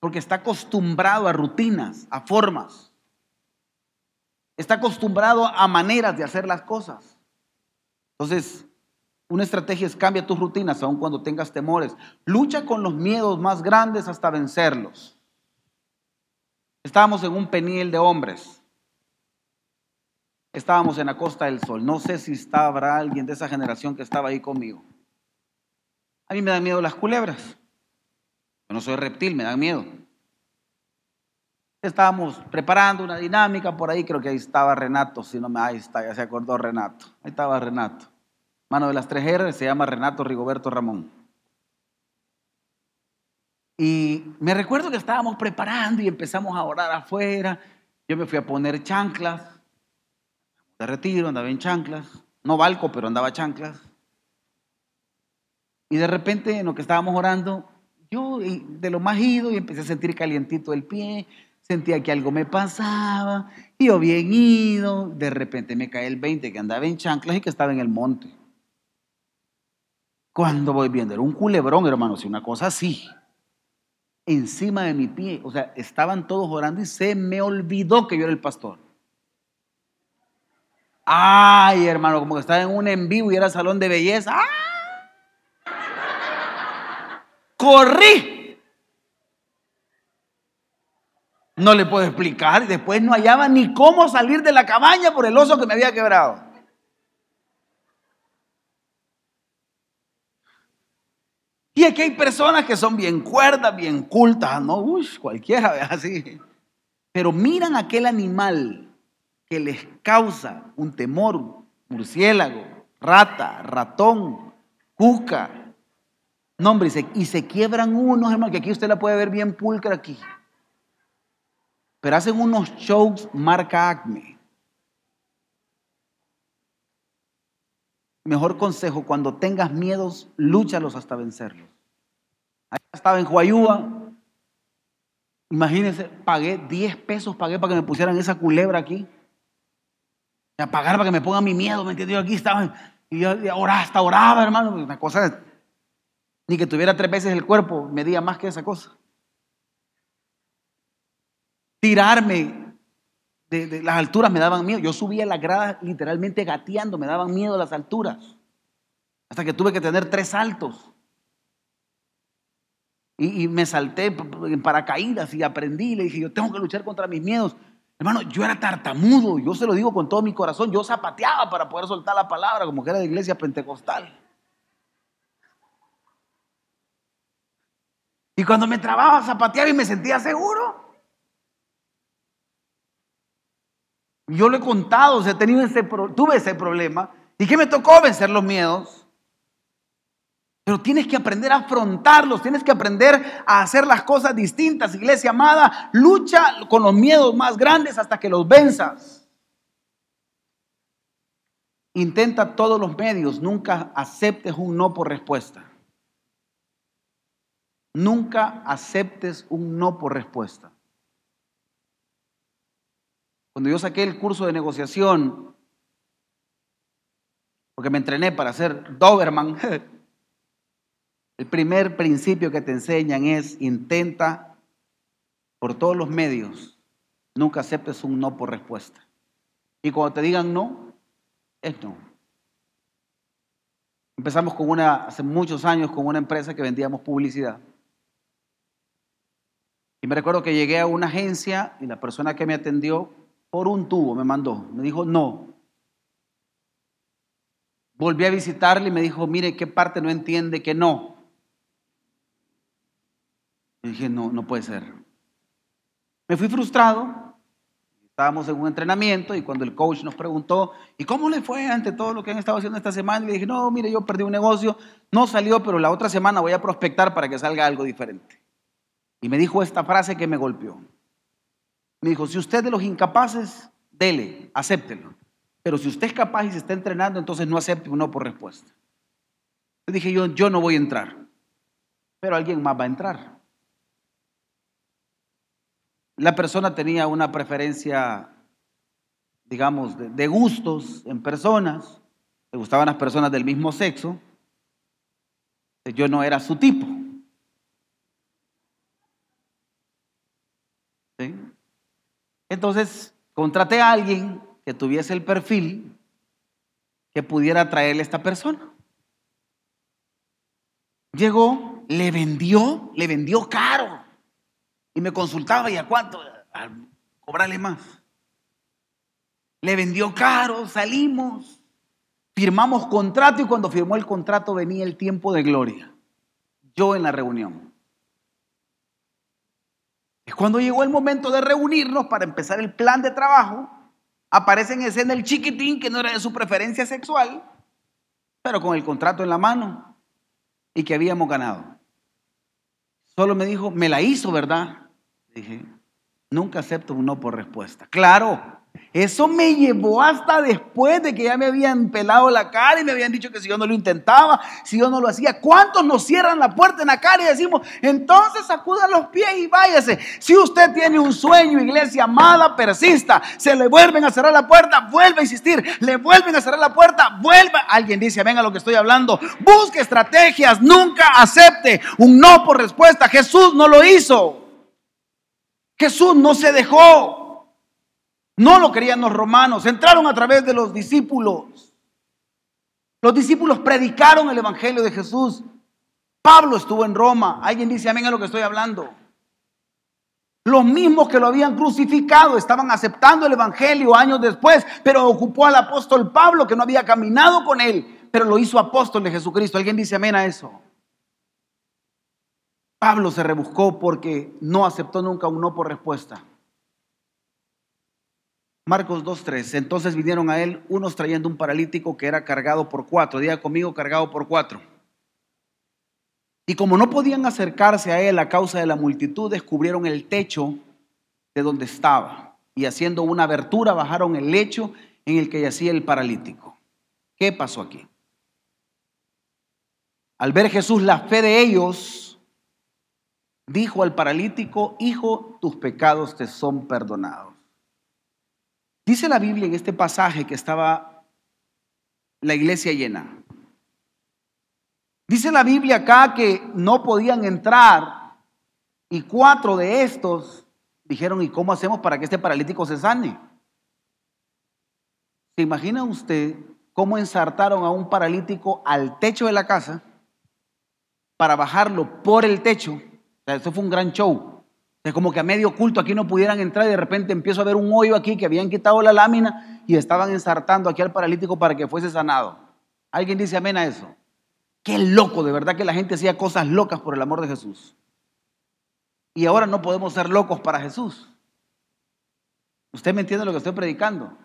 porque está acostumbrado a rutinas, a formas. Está acostumbrado a maneras de hacer las cosas. Entonces, una estrategia es cambia tus rutinas aun cuando tengas temores. Lucha con los miedos más grandes hasta vencerlos. Estábamos en un peniel de hombres. Estábamos en la Costa del Sol. No sé si estaba alguien de esa generación que estaba ahí conmigo. A mí me dan miedo las culebras. Yo no soy reptil, me dan miedo. Estábamos preparando una dinámica por ahí, creo que ahí estaba Renato, si no me, ahí está, ya se acordó Renato. Ahí estaba Renato. Mano de las tres R, se llama Renato Rigoberto Ramón. Y me recuerdo que estábamos preparando y empezamos a orar afuera. Yo me fui a poner chanclas. De retiro, andaba en chanclas. No balco, pero andaba chanclas. Y de repente, en lo que estábamos orando, yo de lo más ido y empecé a sentir calientito el pie, sentía que algo me pasaba, y yo bien ido, de repente me cae el 20 que andaba en chanclas y que estaba en el monte. Cuando voy viendo, era un culebrón, hermanos, y una cosa así, encima de mi pie, o sea, estaban todos orando y se me olvidó que yo era el pastor. Ay, hermano, como que estaba en un en vivo y era salón de belleza. ¡Ah! Corrí. No le puedo explicar. Después no hallaba ni cómo salir de la cabaña por el oso que me había quebrado. Y aquí hay personas que son bien cuerdas, bien cultas, ¿no? Uy, cualquiera así. Pero miran aquel animal que les causa un temor, murciélago, rata, ratón, cuca, no, hombre, y se, quiebran unos, hermano, que aquí usted la puede ver bien pulcra aquí. Pero hacen unos shows marca Acme. Mejor consejo, cuando tengas miedos, lúchalos hasta vencerlos. Ahí estaba en Huayúa. Imagínense, pagué 10 pesos, pagué para que me pusieran esa culebra aquí. A pagar para que me pongan mi miedo, ¿me entiendes? Aquí estaba, y yo hasta oraba, hermano. Una cosa ni que tuviera tres veces el cuerpo, medía más que esa cosa. Tirarme de, las alturas me daban miedo. Yo subía las gradas literalmente gateando, me daban miedo las alturas. Hasta que tuve que tener tres saltos. Y, y, me salté en paracaídas y aprendí. Le dije, yo tengo que luchar contra mis miedos. Hermano, yo era tartamudo, yo se lo digo con todo mi corazón. Yo zapateaba para poder soltar la palabra, como que era de iglesia pentecostal. Y cuando me trababa, zapateaba y me sentía seguro. Yo lo he contado, o tenido ese, tuve ese problema. ¿Y qué me tocó? Vencer los miedos. Pero tienes que aprender a afrontarlos, tienes que aprender a hacer las cosas distintas. Iglesia amada, lucha con los miedos más grandes hasta que los venzas. Intenta todos los medios, nunca aceptes un no por respuesta. Nunca aceptes un no por respuesta. Cuando yo saqué el curso de negociación, porque me entrené para ser Doberman, (laughs) el primer principio que te enseñan es intenta por todos los medios, nunca aceptes un no por respuesta. Y cuando te digan no, es no. Empezamos con una, hace muchos años, con una empresa que vendíamos publicidad. Me recuerdo que llegué a una agencia y la persona que me atendió por un tubo me mandó. Me dijo, no. Volví a visitarle y me dijo, mire, ¿qué parte no entiende que no? Y dije, no, no puede ser. Me fui frustrado. Estábamos en un entrenamiento y cuando el coach nos preguntó, ¿y cómo le fue ante todo lo que han estado haciendo esta semana? Le dije, no, mire, yo perdí un negocio, no salió, pero la otra semana voy a prospectar para que salga algo diferente. Y me dijo esta frase que me golpeó. Me dijo, si usted de los incapaces, dele, acéptelo. Pero si usted es capaz y se está entrenando, entonces no acepte un no por respuesta. Le dije yo, yo no voy a entrar, pero alguien más va a entrar. La persona tenía una preferencia, digamos, de, de gustos en personas, le gustaban las personas del mismo sexo, yo no era su tipo. Entonces, contraté a alguien que tuviese el perfil que pudiera traerle a esta persona. Llegó, le vendió, le vendió caro. Y me consultaba, ¿y a cuánto? A cobrarle más. Le vendió caro, salimos, firmamos contrato y cuando firmó el contrato venía el tiempo de gloria. Yo en la reunión. Es cuando llegó el momento de reunirnos para empezar el plan de trabajo. Aparece en escena el chiquitín que no era de su preferencia sexual, pero con el contrato en la mano y que habíamos ganado. Solo me dijo, me la hizo, ¿verdad? Dije, nunca acepto un no por respuesta. Claro, eso me llevó hasta después de que ya me habían pelado la cara y me habían dicho que si yo no lo intentaba, si yo no lo hacía, ¿cuántos nos cierran la puerta en la cara y decimos, entonces sacuda los pies y váyase? Si usted tiene un sueño, iglesia amada, persista. Se le vuelven a cerrar la puerta, vuelve a insistir. Le vuelven a cerrar la puerta, vuelva. Alguien dice, venga lo que estoy hablando. Busque estrategias, nunca acepte un no por respuesta. Jesús no lo hizo. Jesús no se dejó. No lo querían los romanos, entraron a través de los discípulos. Los discípulos predicaron el Evangelio de Jesús. Pablo estuvo en Roma. Alguien dice amén a lo que estoy hablando. Los mismos que lo habían crucificado estaban aceptando el Evangelio años después, pero ocupó al apóstol Pablo que no había caminado con él, pero lo hizo apóstol de Jesucristo. ¿Alguien dice amén a eso? Pablo se rebuscó porque no aceptó nunca un no por respuesta. Marcos 2.3. Entonces vinieron a él unos trayendo un paralítico que era cargado por cuatro. Diga conmigo, cargado por cuatro. Y como no podían acercarse a él a causa de la multitud, descubrieron el techo de donde estaba. Y haciendo una abertura, bajaron el lecho en el que yacía el paralítico. ¿Qué pasó aquí? Al ver Jesús la fe de ellos, dijo al paralítico, Hijo, tus pecados te son perdonados. Dice la Biblia en este pasaje que estaba la iglesia llena. Dice la Biblia acá que no podían entrar y cuatro de estos dijeron, ¿y cómo hacemos para que este paralítico se sane? ¿Se imagina usted cómo ensartaron a un paralítico al techo de la casa para bajarlo por el techo? O sea, eso fue un gran show. Es como que a medio culto aquí no pudieran entrar y de repente empiezo a ver un hoyo aquí que habían quitado la lámina y estaban ensartando aquí al paralítico para que fuese sanado. ¿Alguien dice amén a eso? Qué loco, de verdad que la gente hacía cosas locas por el amor de Jesús. Y ahora no podemos ser locos para Jesús. ¿Usted me entiende lo que estoy predicando?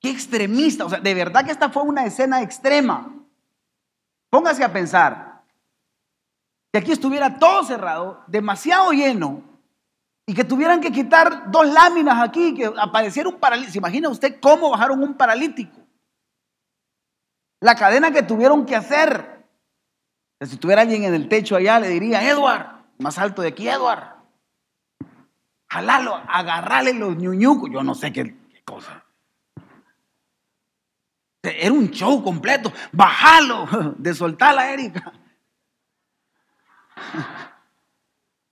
Qué extremista, o sea, de verdad que esta fue una escena extrema. Póngase a pensar, que aquí estuviera todo cerrado, demasiado lleno, y que tuvieran que quitar dos láminas aquí, que apareciera un paralítico. ¿Se imagina usted cómo bajaron un paralítico? La cadena que tuvieron que hacer. Si tuviera alguien en el techo allá, le diría, Edward, más alto de aquí, Edward. Jalalo, agarrale los ñuñucos. Yo no sé qué, qué cosa. Era un show completo. Bajalo, (laughs) de soltar a Erika. (laughs)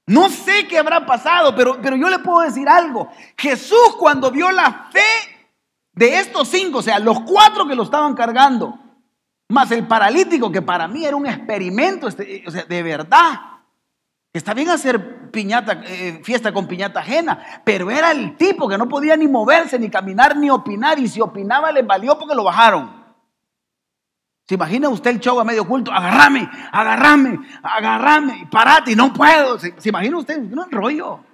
No sé qué habrá pasado, pero, pero yo le puedo decir algo. Jesús cuando vio la fe de estos cinco, o sea, los cuatro que lo estaban cargando, más el paralítico, que para mí era un experimento, este, o sea, de verdad. Está bien hacer piñata, eh, fiesta con piñata ajena, pero era el tipo que no podía ni moverse, ni caminar, ni opinar, y si opinaba le valió porque lo bajaron. ¿Se imagina usted el show a medio culto? Agarrame, agarrame, agarrame, parate, y no puedo. ¿Se, imagina usted? Un rollo.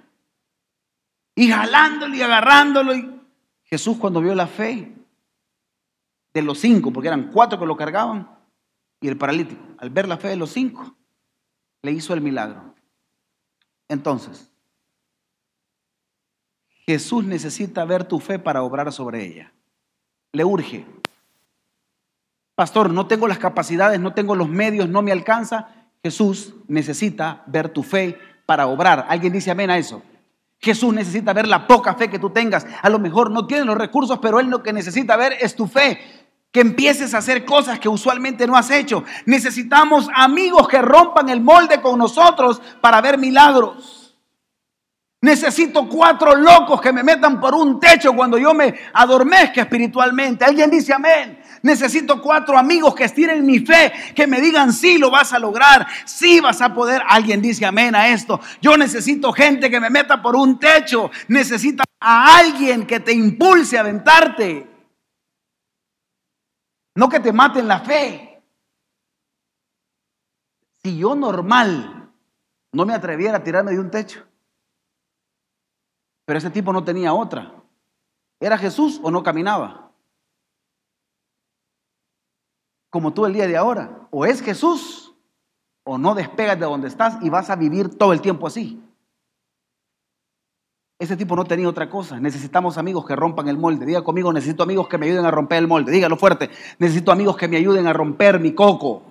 Y jalándolo y agarrándolo. Y... Jesús cuando vio la fe de los cinco, porque eran cuatro que lo cargaban, y el paralítico, al ver la fe de los cinco, le hizo el milagro. Entonces, Jesús necesita ver tu fe para obrar sobre ella. Le urge. Pastor, no tengo las capacidades, no tengo los medios, no me alcanza. Jesús necesita ver tu fe para obrar. ¿Alguien dice amén a eso? Jesús necesita ver la poca fe que tú tengas. A lo mejor no tienes los recursos, pero Él lo que necesita ver es tu fe. Que empieces a hacer cosas que usualmente no has hecho. Necesitamos amigos que rompan el molde con nosotros para ver milagros. Necesito cuatro locos que me metan por un techo cuando yo me adormezca espiritualmente. Alguien dice amén. Necesito cuatro amigos que estiren mi fe, que me digan sí lo vas a lograr, sí vas a poder. Alguien dice amén a esto. Yo necesito gente que me meta por un techo. Necesita a alguien que te impulse a aventarte. No que te maten la fe. Si yo normal no me atreviera a tirarme de un techo, pero ese tipo no tenía otra. ¿Era Jesús o no caminaba? Como tú el día de ahora. O es Jesús o no despegas de donde estás y vas a vivir todo el tiempo así. Ese tipo no tenía otra cosa. Necesitamos amigos que rompan el molde. Diga conmigo, necesito amigos que me ayuden a romper el molde. Dígalo fuerte. Necesito amigos que me ayuden a romper mi coco.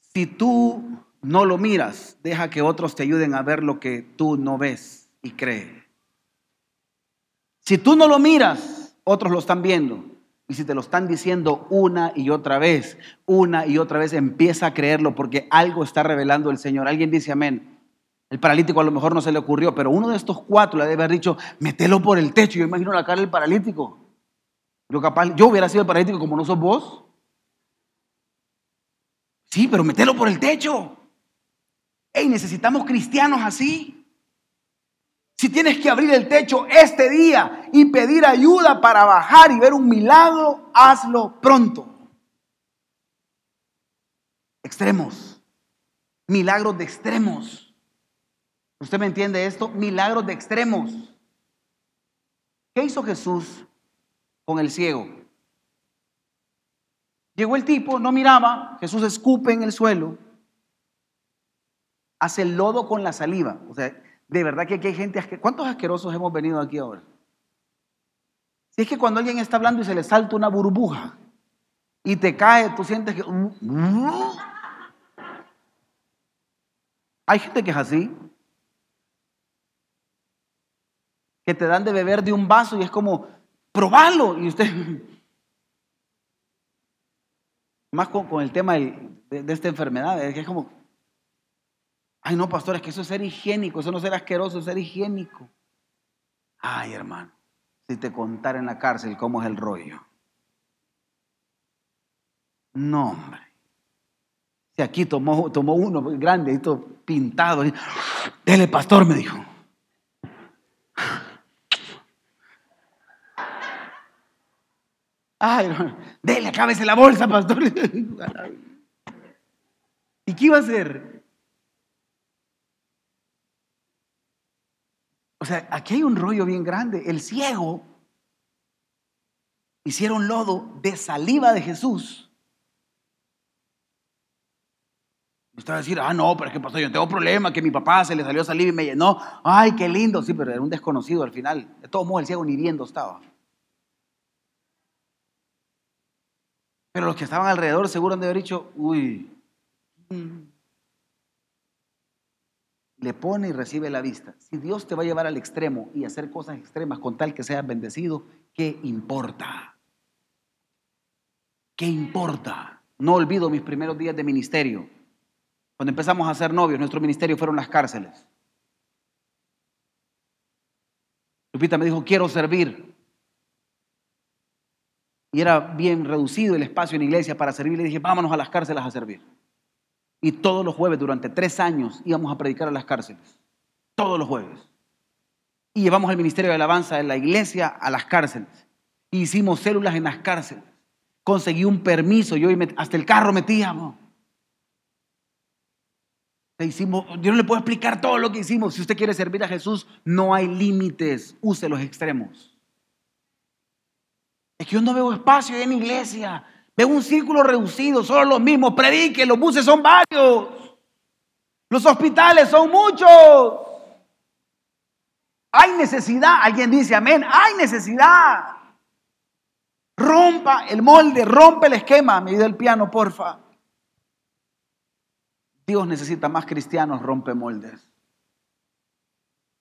Si tú no lo miras, deja que otros te ayuden a ver lo que tú no ves y cree. Si tú no lo miras, otros lo están viendo. Y si te lo están diciendo una y otra vez, una y otra vez, empieza a creerlo porque algo está revelando el Señor. Alguien dice amén. El paralítico a lo mejor no se le ocurrió, pero uno de estos cuatro le debe haber dicho, metelo por el techo. Yo imagino la cara del paralítico. Yo capaz, yo hubiera sido el paralítico como no sos vos. Sí, pero metelo por el techo. Hey, necesitamos cristianos así. Si tienes que abrir el techo este día y pedir ayuda para bajar y ver un milagro, hazlo pronto. Extremos. Milagros de extremos. ¿Usted me entiende esto? Milagros de extremos. ¿Qué hizo Jesús con el ciego? Llegó el tipo, no miraba, Jesús escupe en el suelo, hace el lodo con la saliva. O sea, de verdad que aquí hay gente, ¿cuántos asquerosos hemos venido aquí ahora? Si es que cuando alguien está hablando y se le salta una burbuja y te cae, tú sientes que... Uh, uh. Hay gente que es así. Que te dan de beber de un vaso y es como, probalo. Y usted... (laughs) Más con, el tema de, esta enfermedad, que es como, Ay, no, pastor, es que eso es ser higiénico, eso no es ser asqueroso, es ser higiénico. Ay, hermano, si te contara en la cárcel cómo es el rollo. No, hombre. Si aquí tomó, tomó uno grande, esto pintado. Dele, pastor, me dijo. Ay, hermano, dele, cábese la bolsa, pastor. (laughs) ¿Y qué iba a hacer? O sea, aquí hay un rollo bien grande. El ciego hicieron lodo de saliva de Jesús. Usted va a decir, ah, no, pero es que pasó, yo tengo problema, que mi papá se le salió saliva y me llenó. Ay, qué lindo. Sí, pero era un desconocido al final. De todos modos, el ciego ni viendo estaba. Pero los que estaban alrededor seguro han de haber dicho, uy, le pone y recibe la vista. Si Dios te va a llevar al extremo y hacer cosas extremas con tal que seas bendecido, ¿qué importa? ¿Qué importa? No olvido mis primeros días de ministerio. Cuando empezamos a ser novios, nuestro ministerio fueron las cárceles. Lupita me dijo, quiero servir. Y era bien reducido el espacio en la iglesia para servir. Le dije, vámonos a las cárceles a servir. Y todos los jueves, durante tres años, íbamos a predicar a las cárceles. Todos los jueves. Y llevamos el ministerio de alabanza de la iglesia a las cárceles. hicimos células en las cárceles. Conseguí un permiso, yo hasta el carro metíamos. Hicimos, yo no le puedo explicar todo lo que hicimos. Si usted quiere servir a Jesús, no hay límites. Use los extremos. Es que yo no veo espacio en iglesia. Veo un círculo reducido, solo los mismos. Prediquen, los buses son varios. Los hospitales son muchos. Hay necesidad. Alguien dice amén. Hay necesidad. Rompa el molde, rompe el esquema. Me dio el piano, porfa. Dios necesita más cristianos, rompe moldes.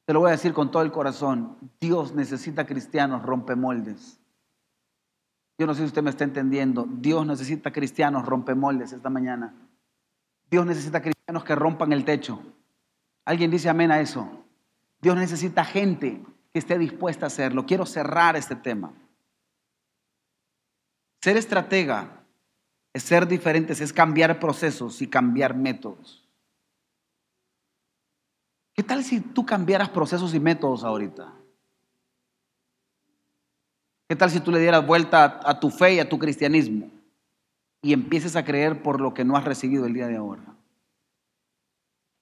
Te lo voy a decir con todo el corazón. Dios necesita cristianos, rompe moldes. Yo no sé si usted me está entendiendo. Dios necesita cristianos rompemoldes esta mañana. Dios necesita cristianos que rompan el techo. ¿Alguien dice amén a eso? Dios necesita gente que esté dispuesta a hacerlo. Quiero cerrar este tema. Ser estratega es ser diferentes, es cambiar procesos y cambiar métodos. ¿Qué tal si tú cambiaras procesos y métodos ahorita? ¿Qué tal si tú le dieras vuelta a, tu fe y a tu cristianismo y empieces a creer por lo que no has recibido el día de ahora?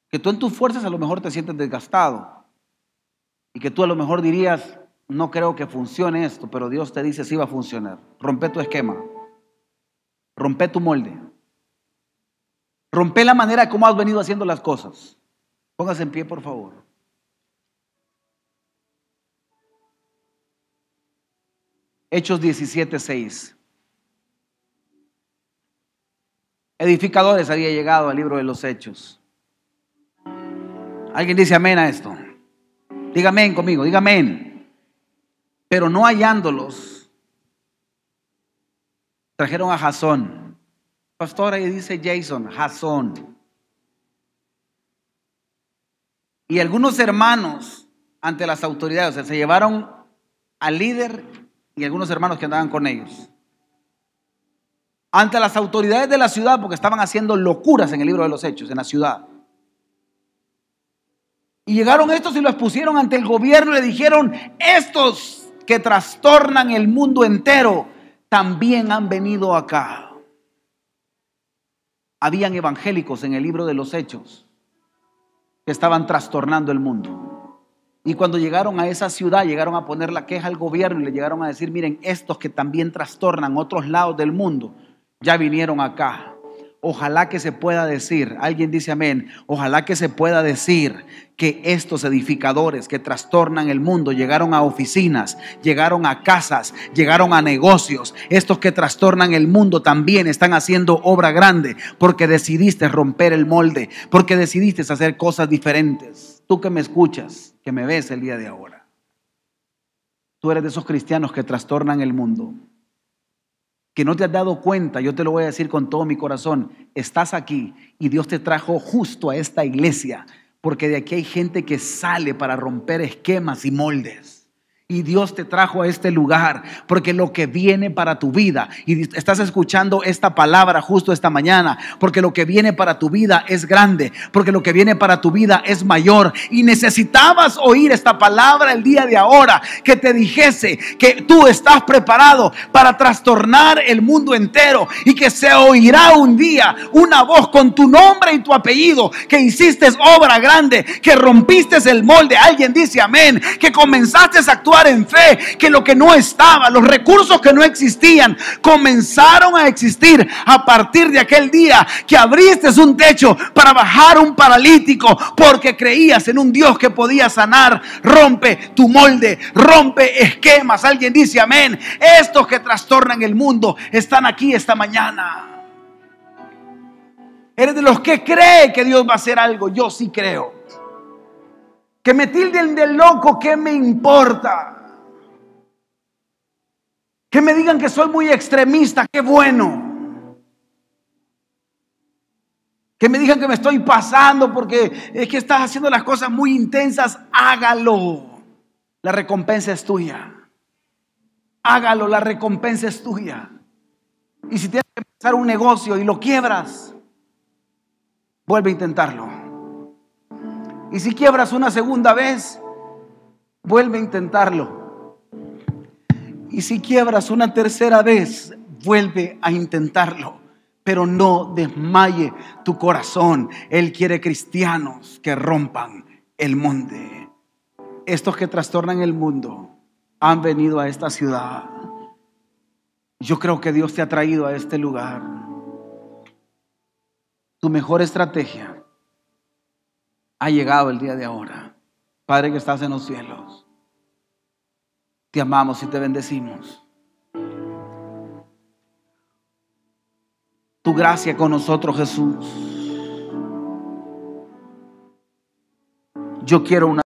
Que tú en tus fuerzas a lo mejor te sientes desgastado y que tú a lo mejor dirías, no creo que funcione esto, pero Dios te dice, sí va a funcionar. Rompe tu esquema, rompe tu molde, rompe la manera como has venido haciendo las cosas. Póngase en pie, por favor. Hechos 17, 6. Edificadores había llegado al libro de los Hechos. ¿Alguien dice amén a esto? Dígame conmigo, dígame. Pero no hallándolos, trajeron a Jasón. Pastor, ahí dice Jason, Jasón. Y algunos hermanos ante las autoridades, o sea, se llevaron al líder y algunos hermanos que andaban con ellos. Ante las autoridades de la ciudad, porque estaban haciendo locuras en el libro de los Hechos, en la ciudad. Y llegaron estos y los pusieron ante el gobierno y le dijeron, estos que trastornan el mundo entero, también han venido acá. Habían evangélicos en el libro de los Hechos que estaban trastornando el mundo. Y cuando llegaron a esa ciudad, llegaron a poner la queja al gobierno y le llegaron a decir, miren, estos que también trastornan otros lados del mundo, ya vinieron acá. Ojalá que se pueda decir, alguien dice amén, ojalá que se pueda decir que estos edificadores que trastornan el mundo llegaron a oficinas, llegaron a casas, llegaron a negocios. Estos que trastornan el mundo también están haciendo obra grande porque decidiste romper el molde, porque decidiste hacer cosas diferentes. Tú que me escuchas, que me ves el día de ahora. Tú eres de esos cristianos que trastornan el mundo que no te has dado cuenta, yo te lo voy a decir con todo mi corazón, estás aquí y Dios te trajo justo a esta iglesia, porque de aquí hay gente que sale para romper esquemas y moldes. Y Dios te trajo a este lugar porque lo que viene para tu vida, y estás escuchando esta palabra justo esta mañana, porque lo que viene para tu vida es grande, porque lo que viene para tu vida es mayor. Y necesitabas oír esta palabra el día de ahora, que te dijese que tú estás preparado para trastornar el mundo entero y que se oirá un día una voz con tu nombre y tu apellido, que hiciste obra grande, que rompiste el molde. Alguien dice amén, que comenzaste a en fe que lo que no estaba, los recursos que no existían, comenzaron a existir a partir de aquel día que abriste un techo para bajar un paralítico porque creías en un Dios que podía sanar. Rompe tu molde, rompe esquemas. Alguien dice amén. Estos que trastornan el mundo están aquí esta mañana. Eres de los que cree que Dios va a hacer algo. Yo sí creo. Que me tilden de loco, ¿qué me importa? Que me digan que soy muy extremista, qué bueno. Que me digan que me estoy pasando porque es que estás haciendo las cosas muy intensas, hágalo. La recompensa es tuya. Hágalo, la recompensa es tuya. Y si tienes que empezar un negocio y lo quiebras, vuelve a intentarlo. Y si quiebras una segunda vez, vuelve a intentarlo. Y si quiebras una tercera vez, vuelve a intentarlo. Pero no desmaye tu corazón. Él quiere cristianos que rompan el monte. Estos que trastornan el mundo han venido a esta ciudad. Yo creo que Dios te ha traído a este lugar. Tu mejor estrategia ha llegado el día de ahora. Padre que estás en los cielos. Te amamos y te bendecimos. Tu gracia con nosotros, Jesús. Yo quiero una